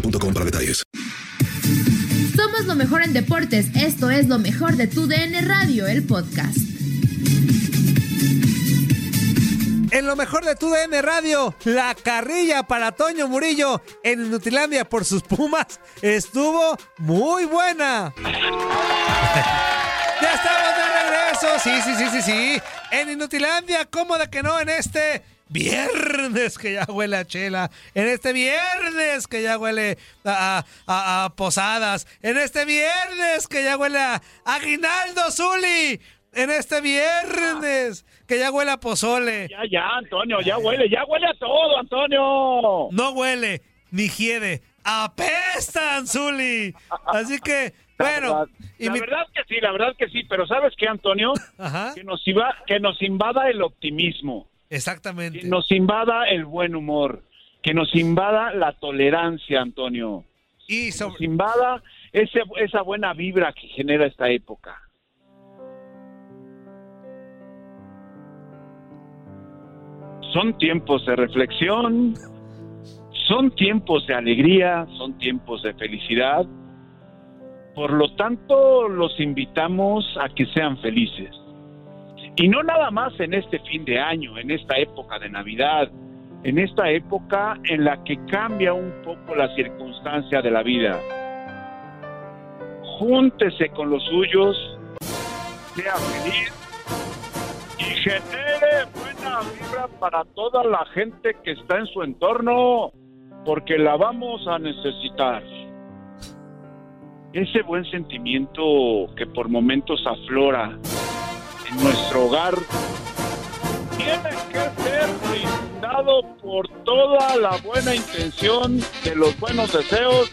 boostmobile.com para detalles. Somos lo mejor en deportes. Esto es lo mejor de tu DN Radio, el podcast. En lo mejor de tu DN Radio, la carrilla para Toño Murillo en Inutilandia por sus Pumas estuvo muy buena. ya estamos de regreso, sí, sí, sí, sí, sí. En Inutilandia, ¿cómo de que no? En este viernes que ya huele a chela, en este viernes que ya huele a, a- a posadas, en este viernes que ya huele a aguinaldo Zuli, en este viernes que ya huele a pozole. Ya, ya, Antonio, ya huele, ya huele a todo, Antonio. No huele, ni hiede, apestan Zuli. Así que, bueno, y la mi- verdad que sí, la verdad que sí, pero ¿sabes qué, Antonio? Ajá. Que nos, iba, que nos invada el optimismo, exactamente. que nos invada el buen humor, que nos invada la tolerancia, Antonio. Y Nos invada ese, esa buena vibra que genera esta época. Son tiempos de reflexión, son tiempos de alegría, son tiempos de felicidad. Por lo tanto, los invitamos a que sean felices. Y no nada más en este fin de año, en esta época de Navidad, en esta época en la que cambia un poco la circunstancia de la vida. Júntese con los suyos, sea feliz y genere buena vibra para toda la gente que está en su entorno, porque la vamos a necesitar. Ese buen sentimiento que por momentos aflora en nuestro hogar tiene que ser brindado por toda la buena intención de los buenos deseos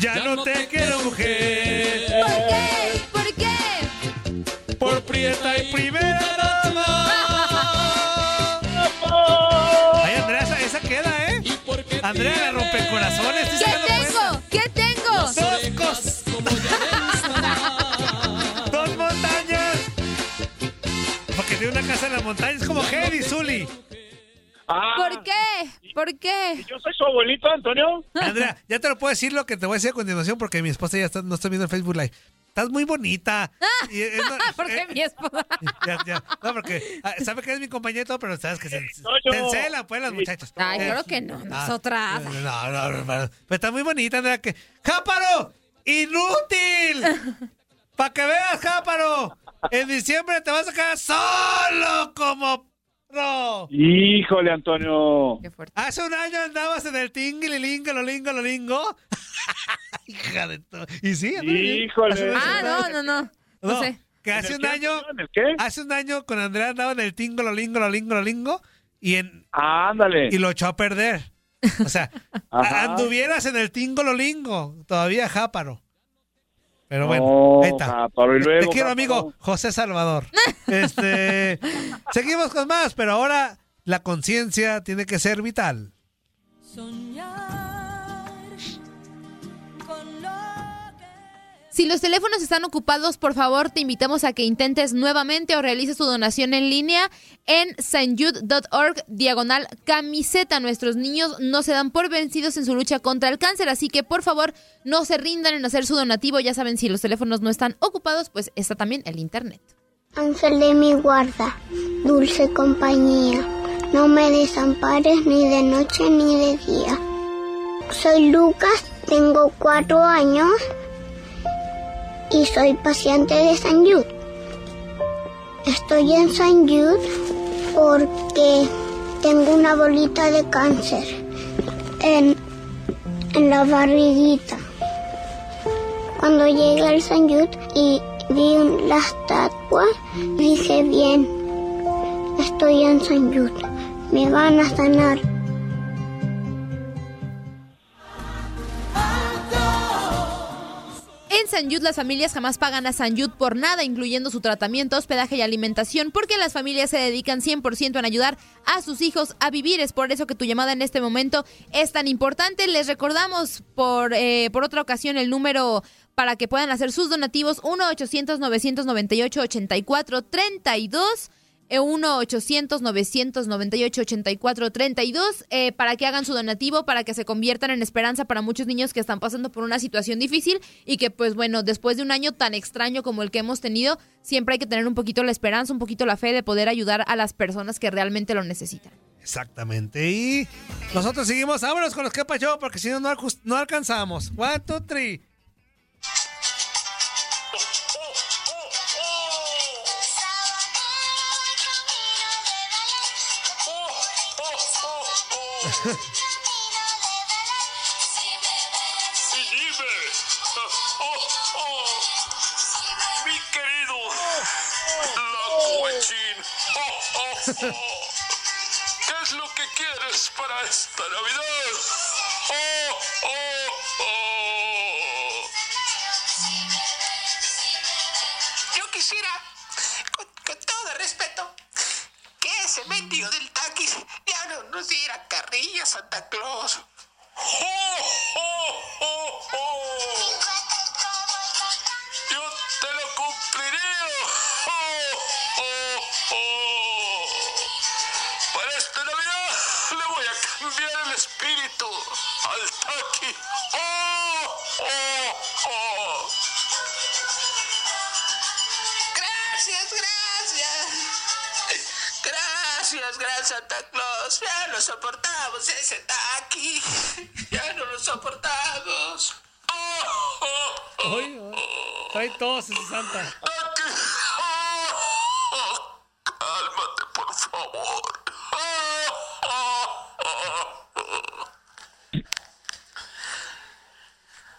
Ya no te quiero mujer. ¿Por qué? ¿Por qué? Por prieta y primera Andrea, la rompecorazones. ¿Qué ¿sí se dan cuenta? tengo? ¿Qué tengo? Dos cosas. Dos montañas. Porque tiene una casa en la montaña. Es como Heavy, Zully. ¿Por qué? ¿Por qué? Yo soy su abuelito, Antonio. Andrea, ya te lo puedo decir lo que te voy a decir a continuación porque mi esposa ya está, no está viendo el Facebook Live. Estás muy bonita. Y es- no, Porque eh, mi esposa. ya, ya. No, porque ah, sabe que es mi compañero y todo, pero sabes que se, se encelan, pues, las muchachas. Ay, Eh, claro que no, ah, nosotras. No, no, no, no, pero está muy bonita, Andrea. Que... ¡Jáparo! ¡Inútil! Para que veas, Jáparo. En diciembre te vas a quedar solo como pro. Híjole, Antonio. Hace un año andabas en el tingililingo, lo lingo, lo lingo. Hija de todo. Y sí, Híjole. Ah, no, no, no. No, No, sé. que hace ¿En un qué, año, Antonio? ¿En el qué? hace un año con Andrea andaba en el tingo, lo lingo, lo lingo, lo lingo, y en Ándale. y lo echó a perder. O sea, Ajá. anduvieras en el tingo, lo lingo, todavía Jáparo. Pero bueno, No, ahí está. Jáparo, y Te- luego, Te quiero, Jáparo. amigo José Salvador. Este, seguimos con más, pero ahora la conciencia tiene que ser vital. Si los teléfonos están ocupados, por favor, te invitamos a que intentes nuevamente o realices tu donación en línea en sanjud.org diagonal camiseta. Nuestros niños no se dan por vencidos en su lucha contra el cáncer, así que por favor no se rindan en hacer su donativo. Ya saben, si los teléfonos no están ocupados, pues está también el internet. Ángel de mi guarda, dulce compañía, no me desampares ni de noche ni de día. Soy Lucas, tengo cuatro años y soy paciente de San Jude. Estoy en San Jude porque tengo una bolita de cáncer en, en la barriguita. Cuando llegué al San Jude y vi la estatua, dije bien, estoy en San Jude, me van a sanar. En San Yud las familias jamás pagan a San Yud por nada, incluyendo su tratamiento, hospedaje y alimentación, porque las familias se dedican 100% en ayudar a sus hijos a vivir. Es por eso que tu llamada en este momento es tan importante. Les recordamos por, eh, por otra ocasión el número para que puedan hacer sus donativos 1-800-998-8432. 1-800-998-8432 eh, para que hagan su donativo, para que se conviertan en esperanza para muchos niños que están pasando por una situación difícil y que pues bueno, después de un año tan extraño como el que hemos tenido, siempre hay que tener un poquito la esperanza, un poquito la fe de poder ayudar a las personas que realmente lo necesitan. Exactamente. Y nosotros seguimos. Vámonos con los que pasó, porque si no, no alcanzamos. One, two, three. Y dime, oh, oh, mi querido Lacuachín, oh, oh, oh, ¿qué es lo que quieres para esta Navidad? Oh, oh, oh. Yo quisiera, con, con todo respeto, que ese mendigo del taquis no nos diera carrilla Santa Claus. Oh, oh, oh, oh. Yo te lo cumpliré. Oh, oh, oh. Para esta Navidad le voy a cambiar el espíritu al taqui. Gracias, gran Santa Claus. Ya no soportamos ese taqui. Ya no lo soportamos. Ay, ay. Trae tos ese santa. Cálmate, por favor.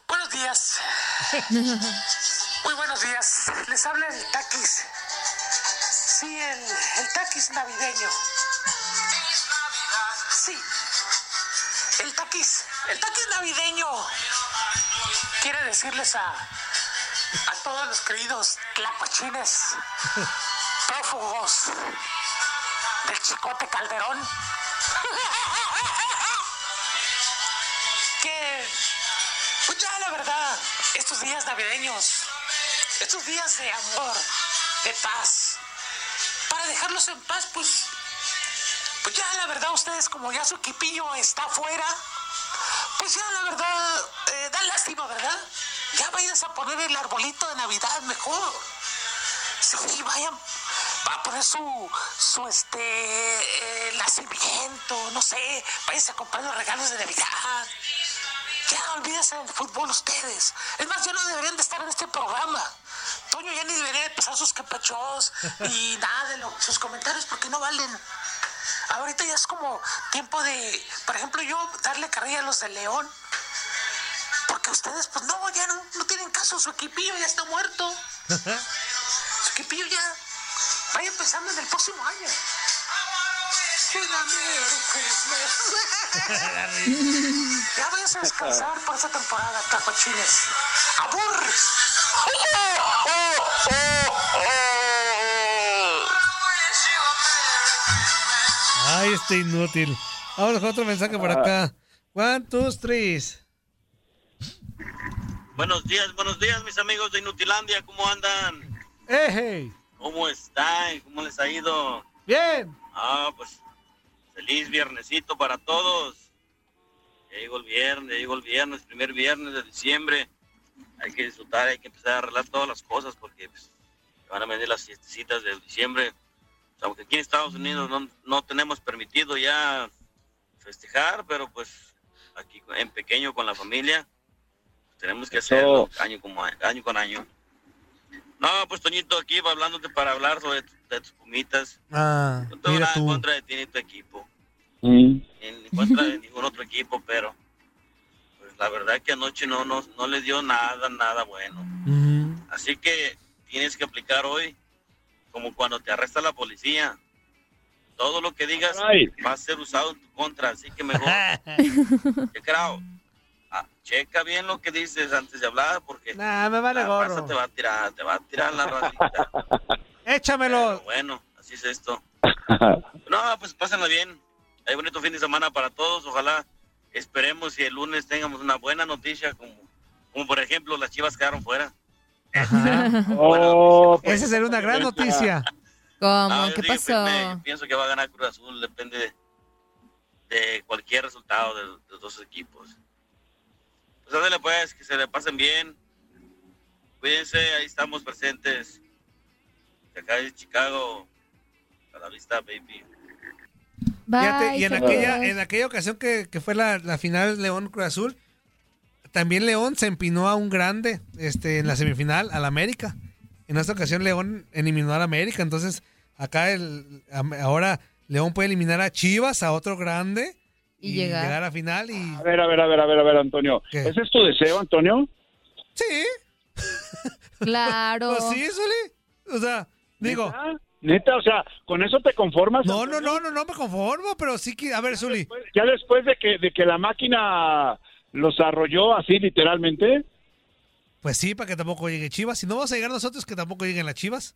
Buenos días. Muy buenos días. Les habla el taquis. El, el taquis navideño. Sí. El taquis. El taquis navideño. Quiere decirles a, a todos los queridos tlacuachines, prófugos del chicote Calderón, que pues ya la verdad, estos días navideños, estos días de amor, de paz, para dejarlos en paz, pues, pues ya la verdad ustedes como ya su equipillo está afuera, pues ya la verdad, eh, da lástima, ¿verdad? Ya vayas a poner el arbolito de Navidad mejor. Sí, vayan, va a poner su, su este, eh, nacimiento, no sé, váyanse a comprar los regalos de Navidad. Ya olvídense del fútbol ustedes. Es más, ya no deberían de estar en este programa. Toño ya ni debería de pasar sus capachos y nada de lo- sus comentarios porque no valen. Ahorita ya es como tiempo de, por ejemplo, yo darle carrilla a los de León. Porque ustedes, pues no, ya no, no tienen caso, su equipillo ya está muerto. Su equipillo ya. Vayan pensando en el próximo año. ya vayas a descansar por esta temporada, tacuachines. ¡Abur! Ay, este inútil. Con otro mensaje por acá. One, two, three. Buenos días, buenos días, mis amigos de Inutilandia, ¿cómo andan? ¡Eh, hey! ¿Cómo están? ¿Cómo les ha ido? Bien. Ah, pues feliz viernesito para todos. Ya llegó el viernes, ya llegó el viernes, primer viernes de diciembre. Hay que disfrutar, hay que empezar a arreglar todas las cosas porque pues, van a venir las fiestecitas de diciembre. Aunque aquí en Estados Unidos no, no tenemos permitido ya festejar, pero pues aquí en pequeño con la familia tenemos que Eso. hacerlo año, como, año con año. No, pues Toñito, aquí va hablándote para hablar sobre tu- de tus pumitas. Ah, No tengo mira nada en contra de ti ni tu equipo, ni en contra de ningún otro equipo, pero pues la verdad que anoche no, no, no les dio nada, nada bueno. Así que tienes que aplicar hoy como cuando te arresta la policía. Todo lo que digas va a ser usado en tu contra, así que mejor. checa, ah, checa bien lo que dices antes de hablar, porque Nah, me vale la raza gorro. te va a tirar, te va a tirar la racita. Échamelo. Bueno, así es esto. No, pues pásenla bien. Hay bonito fin de semana para todos. Ojalá esperemos y el lunes tengamos una buena noticia, como, como por ejemplo las chivas quedaron fuera. Oh, Esa sería una gran noticia. ¿Cómo? No, yo ¿Qué digo, pasó? me- pienso que va a ganar Cruz Azul, depende de, de cualquier resultado de, de los dos equipos. Pues ándale pues, que se le pasen bien. Cuídense, ahí estamos presentes. De acá de Chicago. A la vista, baby. Fíjate, y en aquella, en aquella ocasión que, que fue la, la final León Cruz Azul, también León se empinó a un grande este, en la semifinal, al América. En esta ocasión León eliminó al América, entonces acá el, ahora León puede eliminar a Chivas, a otro grande, Y llegar. llegar a final y... A ver, a ver, a ver, a ver, a ver, Antonio. ¿Ese es tu deseo, Antonio? Sí. Claro. Pues sí. O sea, digo... Neta, o sea, ¿con eso te conformas? No, no, no, no, no me conformo, pero sí que... A ver, Zuli. Ya después de que, de que la máquina los arrolló así literalmente. Pues sí, para que tampoco llegue Chivas. Si no vamos a llegar nosotros, que tampoco lleguen las Chivas.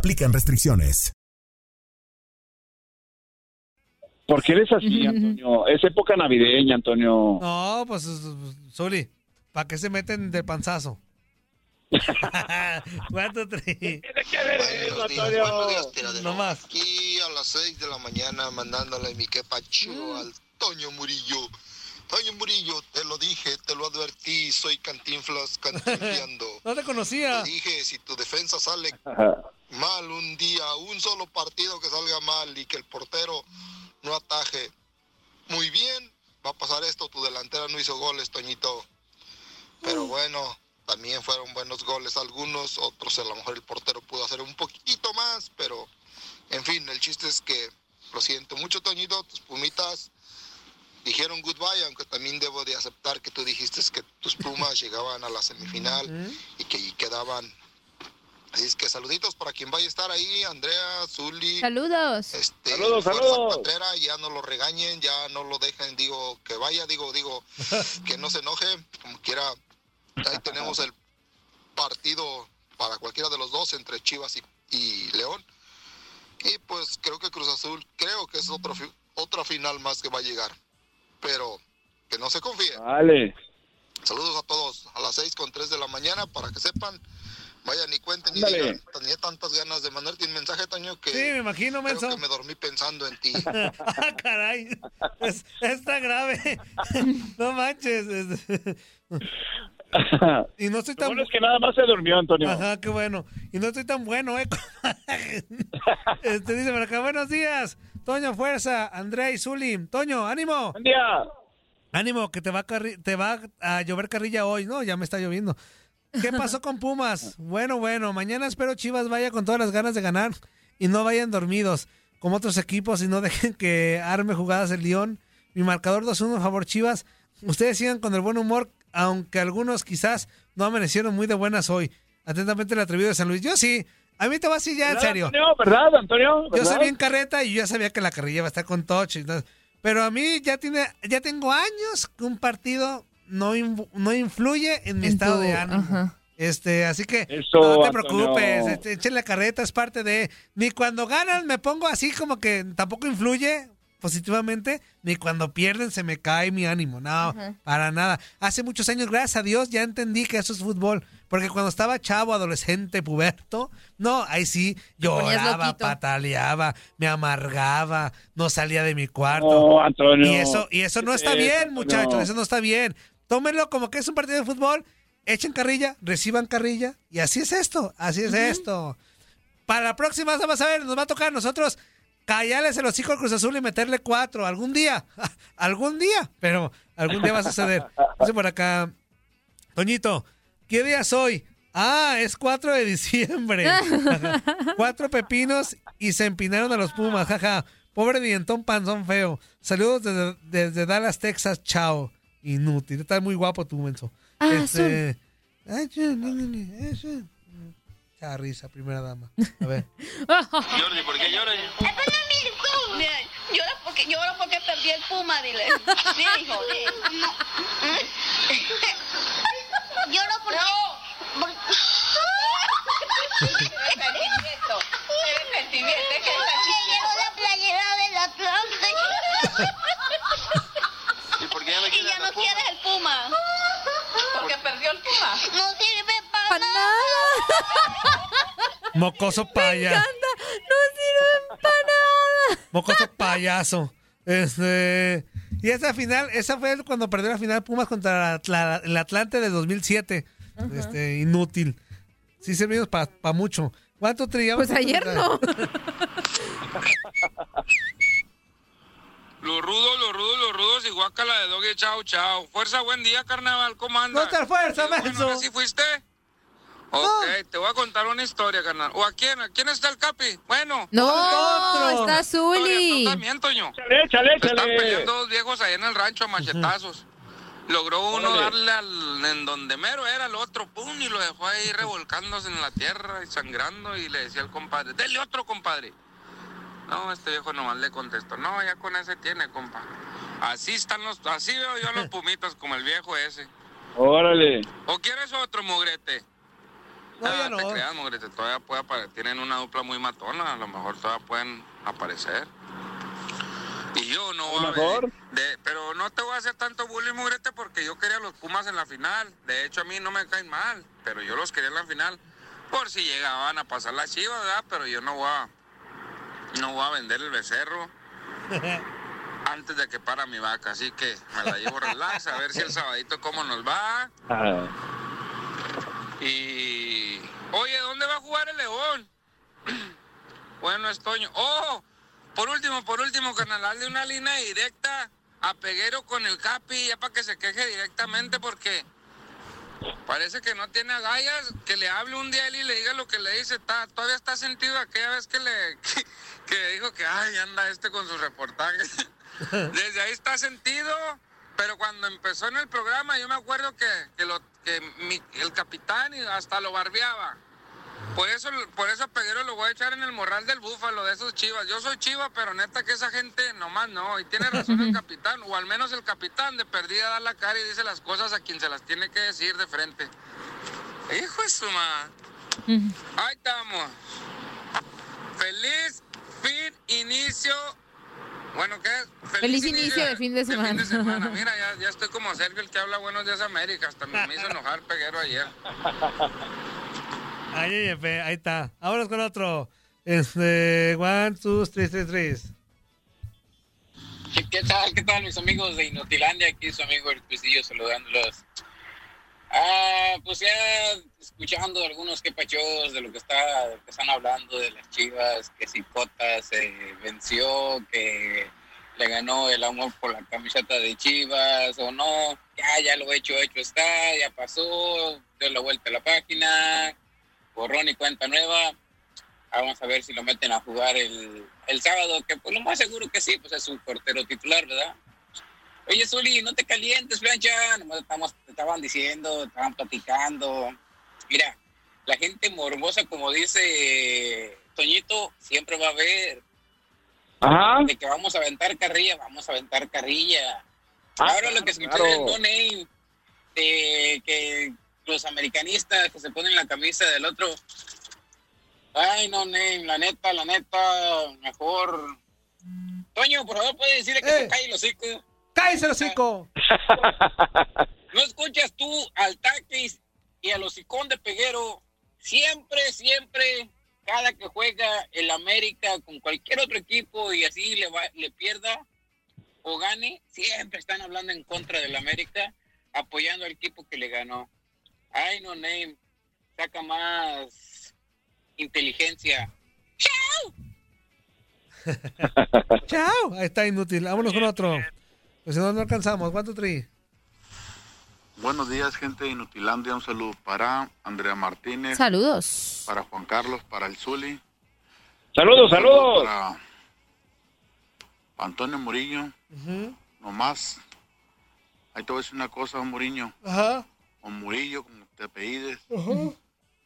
aplican restricciones. ¿Por qué eres así, Antonio? Es época navideña, Antonio. No, pues, Zuli, ¿para qué se meten de panzazo? ¿Cuánto? Buenos días, buenos días, tiradero. No más. Aquí a las 6 de la mañana mandándole mi quepacho al Toño Murillo. Toño Murillo, te lo dije, te lo advertí, soy cantinflas cantinfleando. No te conocía. Te dije, si tu defensa sale mal un día, un solo partido que salga mal y que el portero no ataje muy bien, va a pasar esto, tu delantera no hizo goles, Toñito. Pero bueno, también fueron buenos goles algunos, otros a lo mejor el portero pudo hacer un poquito más, pero en fin, el chiste es que lo siento mucho, Toñito, tus pumitas dijeron goodbye, aunque también debo de aceptar que tú dijiste que tus plumas llegaban a la semifinal y que y quedaban. Así es que saluditos para quien vaya a estar ahí, Andrea, Zuli. Saludos. Este, Saludos, Fuerza saludos. Pantera, ya no lo regañen, ya no lo dejen, digo, que vaya, digo, digo, que no se enoje, como quiera, ahí tenemos el partido para cualquiera de los dos entre Chivas y, y León. Y pues creo que Cruz Azul, creo que es otro, fi- otra final más que va a llegar. Pero que no se confíe. Vale. Saludos a todos. A las 6 con 3 de la mañana para que sepan. Vayan y cuenten Ándale. digan. Tenía tantas ganas de mandarte un mensaje, Toño, que Sí, me imagino, creo que me dormí pensando en ti. ah, caray. Es, está grave. no manches. es- y no estoy tan bueno es que nada más se durmió, Antonio. Ajá, qué bueno. Y no estoy tan bueno, ¿eh? este dice por acá, buenos días. Toño, fuerza. André y Zuli. Toño, ánimo. Buen día. Ánimo, que te va, a te va a llover carrilla hoy. No, ya me está lloviendo. ¿Qué pasó con Pumas? Bueno, bueno, mañana espero Chivas vaya con todas las ganas de ganar y no vayan dormidos como otros equipos y no dejen que arme jugadas el León. Mi marcador 2-1 a favor Chivas. Ustedes sigan con el buen humor, aunque algunos quizás no amanecieron muy de buenas hoy. Atentamente el atrevido de San Luis. Yo sí. A mí te va así ya, en ¿Verdad, serio. Antonio? ¿Verdad, Antonio? Yo soy ¿Verdad? bien carreta y yo ya sabía que la carrilla iba a estar con todo. Pero a mí ya tiene, ya tengo años que un partido no, no influye en mi En estado tu- de ánimo. ajá. Este, así que Eso, no te preocupes, este, échenle carreta, es parte de. Ni cuando ganan me pongo así como que tampoco influye positivamente, ni cuando pierden se me cae mi ánimo. No, Ajá. para nada. Hace muchos años, gracias a Dios, ya entendí que eso es fútbol. Porque cuando estaba chavo, adolescente, puberto, no, ahí sí lloraba, pataleaba, me amargaba, no salía de mi cuarto. No, Antonio. Y eso, y eso no ¿Qué está es bien, muchachos, eso no está bien. Tómenlo como que es un partido de fútbol, echen carrilla, reciban carrilla, y así es esto, así es esto. Para la próxima, vamos a ver, nos va a tocar a nosotros callarles el hocico al Cruz Azul y meterle cuatro, algún día, algún día, pero algún día va a suceder. Dice por acá, Toñito, ¿qué día es hoy? Ah, es 4 de diciembre. Cuatro pepinos y se empinaron a los Pumas, jaja. Pobre dientón panzón feo. Saludos desde, desde Dallas, Texas. Chao. Inútil. Estás muy guapo tú, menso. Ah, Este, risa, primera dama. A ver. Jordi, ¿por qué lloras? Llora porque, llora porque perdí el puma, dile. Sí, hijo, sí. Lloro porque... Arrepentimiento, arrepentimiento, es que Porque llevo la playera del Atlante. ¿Y por qué ya me Y quieres ya no quieres el puma. Puma. No sirve para ¡Para nada! Mocoso payaso. No sirven para nada. Mocoso payaso. Este. Y esa final, esa fue cuando perdió la final Pumas contra la- la- el Atlante de 2007. Este, inútil. Sí servimos para mucho. ¿Cuánto trillamos? Pues ayer no. Los rudos, los rudos, los rudos y guácala de dogue, chao, chao. Fuerza, buen día, carnaval, ¿cómo andas? No te fuerza, Sí, bueno, menso. ¿ahora sí fuiste? Ok, te voy a contar una historia, carnal. ¿O a quién? ¿A quién está el Capi? Bueno. No, Otro. está Zuli. Tú también, Toño. Échale, échale, Están échale. peleando dos viejos ahí en el rancho a machetazos. Logró uno Órale. darle al, en donde mero era el otro, pum, y lo dejó ahí revolcándose en la tierra y sangrando y le decía al compadre, dele otro compadre. No, este viejo nomás le contestó, no, ya con ese tiene, compa. Así están los, así veo yo a los pumitas como el viejo ese. Órale. ¿O quieres otro, mugrete? No, Ah, ya te no. creas, mugrete, todavía puede apare- tienen una dupla muy matona, a lo mejor todavía pueden aparecer. Y yo no voy a de- pero no te voy a hacer tanto bullying, mugrete, porque yo quería a los Pumas en la final. De hecho, a mí no me caen mal, pero yo los quería en la final. Por si llegaban a pasar la chiva, ¿verdad? Pero yo no voy a, no voy a vender el becerro antes de que para mi vaca. Así que me la llevo relax, a ver si el sabadito cómo nos va. Ah, Y. Oye, ¿dónde va a jugar el León? bueno, es Toño. ¡Oh! Por último, por último, carnal, hazle una línea directa a Peguero con el Capi, ya para que se queje directamente, porque parece que no tiene agallas. Que le hable un día a él y le diga lo que le dice. Está, todavía está sentido aquella vez que le que, dijo que, ay, anda este con sus reportajes. Desde ahí está sentido, pero cuando empezó en el programa, yo me acuerdo que, que, lo, que mi- el capitán hasta lo barbeaba. Por eso, por eso Peguero lo voy a echar en el morral del búfalo de esos chivas. Yo soy chiva, pero neta que esa gente nomás no. Y tiene razón el capitán, o al menos el capitán de perdida da la cara y dice las cosas a quien se las tiene que decir de frente. Hijo de su ma. Ahí estamos. Feliz fin inicio Bueno, ¿qué? Feliz inicio de fin de fin semana. de semana. Mira, ya, ya estoy como Sergio, el que habla Buenos Días América. Hasta me, me hizo enojar Peguero ayer. Ay, ay, ay, ahí está. Vámonos con otro. Este, one, two, three, three, three. ¿Qué, qué tal, qué tal, mis amigos de Inutilandia? Aquí su amigo el Cuisillo saludándolos. Ah, pues ya escuchando algunos quepachos de lo que está de lo que están hablando de las Chivas, que si Cota se venció, que le ganó el amor por la camiseta de Chivas o no, ya ya lo hecho hecho está, ya pasó, dio la vuelta a la página, borrón y cuenta nueva. Vamos a ver si lo meten a jugar el, el sábado, que pues lo más seguro que sí, pues es un portero titular, ¿verdad? Oye, Zuli, no te calientes, plancha. Estamos, estaban diciendo, estaban platicando. Mira, la gente morbosa, como dice Toñito, siempre va a haber. Ajá. De que vamos a aventar carrilla, vamos a aventar carrilla. Ah, Ahora lo que escuché claro. del no name, de que los americanistas que se ponen la camisa del otro. Ay, no name, la neta, la neta, mejor. Toño, por favor, puede decirle que se cae el hocico. ¡Cállese el hocico! ¿No escuchas tú al Taquis y al hocicón de Peguero? Siempre, siempre, cada que juega el América con cualquier otro equipo y así le, va, le pierda o gane, siempre están hablando en contra del América, apoyando al equipo que le ganó. Ay, no, name. Saca más inteligencia. Chao. Ahí está inútil. Vámonos con otro. Pues si no, no alcanzamos. ¿Cuánto tri? Buenos días, gente de Inutilandia. Un saludo para Andrea Martínez. Saludos. Para Juan Carlos, para el Zuli. Saludos, saludo saludos. Para Antonio Murillo. Nomás. Ahí te voy a decir una cosa, Murillo. Ajá. O Murillo, como te apellides. Ajá.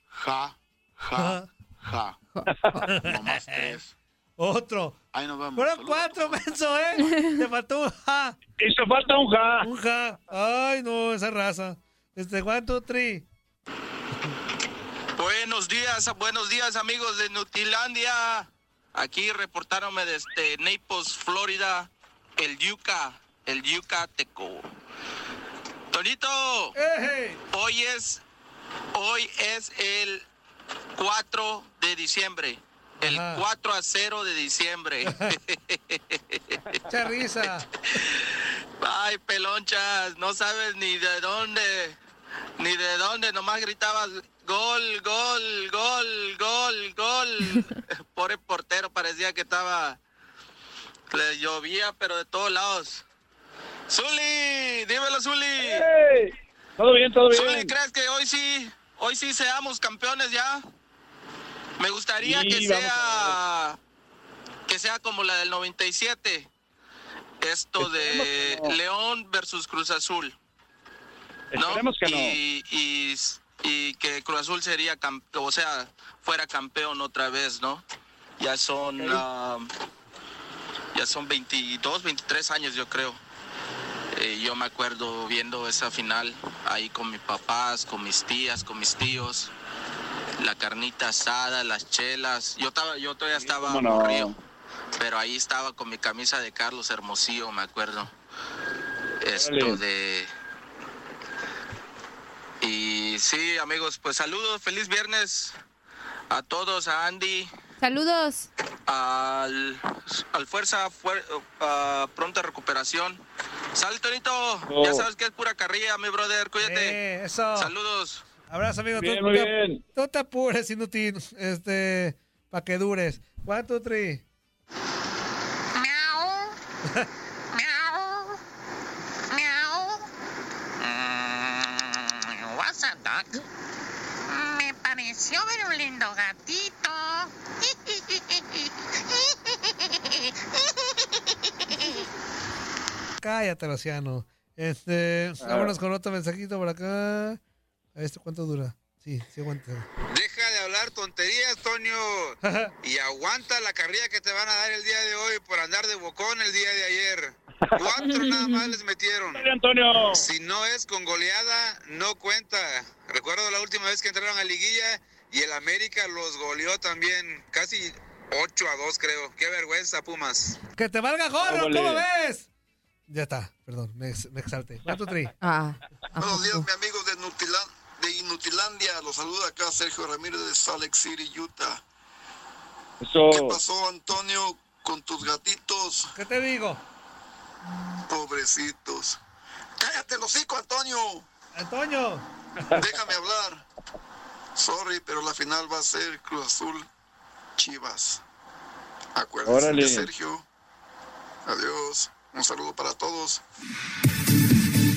Ja, ja, ja. Nomás tres. Otro. Ahí nos vemos. Fueron cuatro, menso, ¿eh? Te faltó un ja. Hizo falta un ja. Un ja. Ay, no, esa raza. Este, one, two, three. Buenos días, buenos días amigos de Nutilandia. Aquí reportándome desde Naples, Florida, el Yuca, el Yucateco. Tonito, hoy es, hoy es el 4 de diciembre. El 4 a 0 de diciembre. Mucha risa. Ay, pelonchas, no sabes ni de dónde, ni de dónde, nomás gritabas gol, gol, gol, gol, gol. Pobre portero, parecía que estaba, le llovía, pero de todos lados. Zuli, dímelo, Zuli. Todo bien, todo bien. Zuli, ¿crees que hoy sí, hoy sí seamos campeones ya? Me gustaría que sea, que sea como la del 97. Esto de León versus Cruz Azul. ¿no? Esperemos que no. y, y, y que Cruz Azul sería, o sea, fuera campeón otra vez, ¿no? Ya son, ah, ya son 22, 23 años, yo creo. Eh, yo me acuerdo viendo esa final ahí con mis papás, con mis tías, con mis tíos. La carnita asada, las chelas. Yo estaba, yo todavía estaba cómo no. aburrido, pero ahí estaba con mi camisa de Carlos Hermosillo, me acuerdo. Esto de y sí, amigos, pues saludos, feliz viernes a todos, a Andy, Saludos. al, al Fuerza, fuer- a pronta recuperación. Sal, Tonito, ya Oh. sabes que es pura carrilla, mi brother, cuídate. Eh, eso. Saludos. Abrazo, amigo. Bien, tú, muy te- bien. tú te apures, inútil. Este, para que dures. One, two, three. Mm, What's up, Doc? Me pareció ver un lindo gatito. Cállate, Luciano. Este, Ah. vámonos con otro mensajito por acá. ¿Esto cuánto dura? Sí, sí aguanta. Deja de hablar tonterías, Toño. y aguanta la carrilla que te van a dar el día de hoy por andar de bocón el día de ayer. Cuatro nada más les metieron. Antonio. Si no es con goleada, no cuenta. Recuerdo la última vez que entraron a liguilla y el América los goleó también. Casi 8 a 2 creo. Qué vergüenza, Pumas. Que te valga gorro. ¿cómo ves? Ya está, perdón, me, me exalté. Two, three. Ah, Buenos días, mi amigo de, de Inutilandia. Los saluda acá Sergio Ramírez de Salt Lake City, Utah. Eso. ¿Qué pasó, Antonio, con tus gatitos? ¿Qué te digo? Pobrecitos. Cállate, el hocico, Antonio. Antonio. Déjame hablar. Sorry, pero la final va a ser Cruz Azul Chivas. Acuérdense Órale. de Sergio. Adiós. Un saludo para todos.